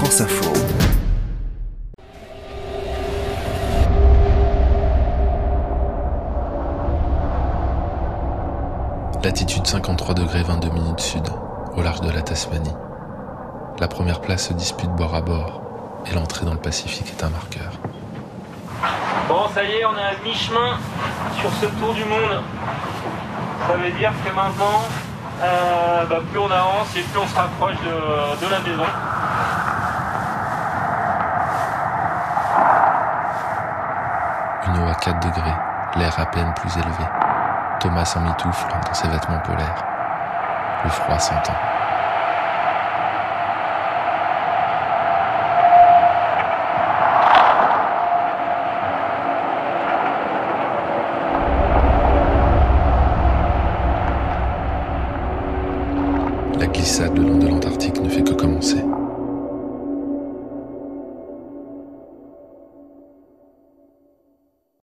France Info. Latitude 53 degrés 22 minutes sud, au large de la Tasmanie. La première place se dispute bord à bord, et l'entrée dans le Pacifique est un marqueur. Bon, ça y est, on est à mi-chemin sur ce tour du monde. Ça veut dire que maintenant, euh, bah, plus on avance et plus on se rapproche de, de la maison. une eau à 4 degrés, l'air à peine plus élevé. Thomas s'en mitoufle dans ses vêtements polaires. Le froid s'entend. La glissade le long de l'Antarctique ne fait que commencer.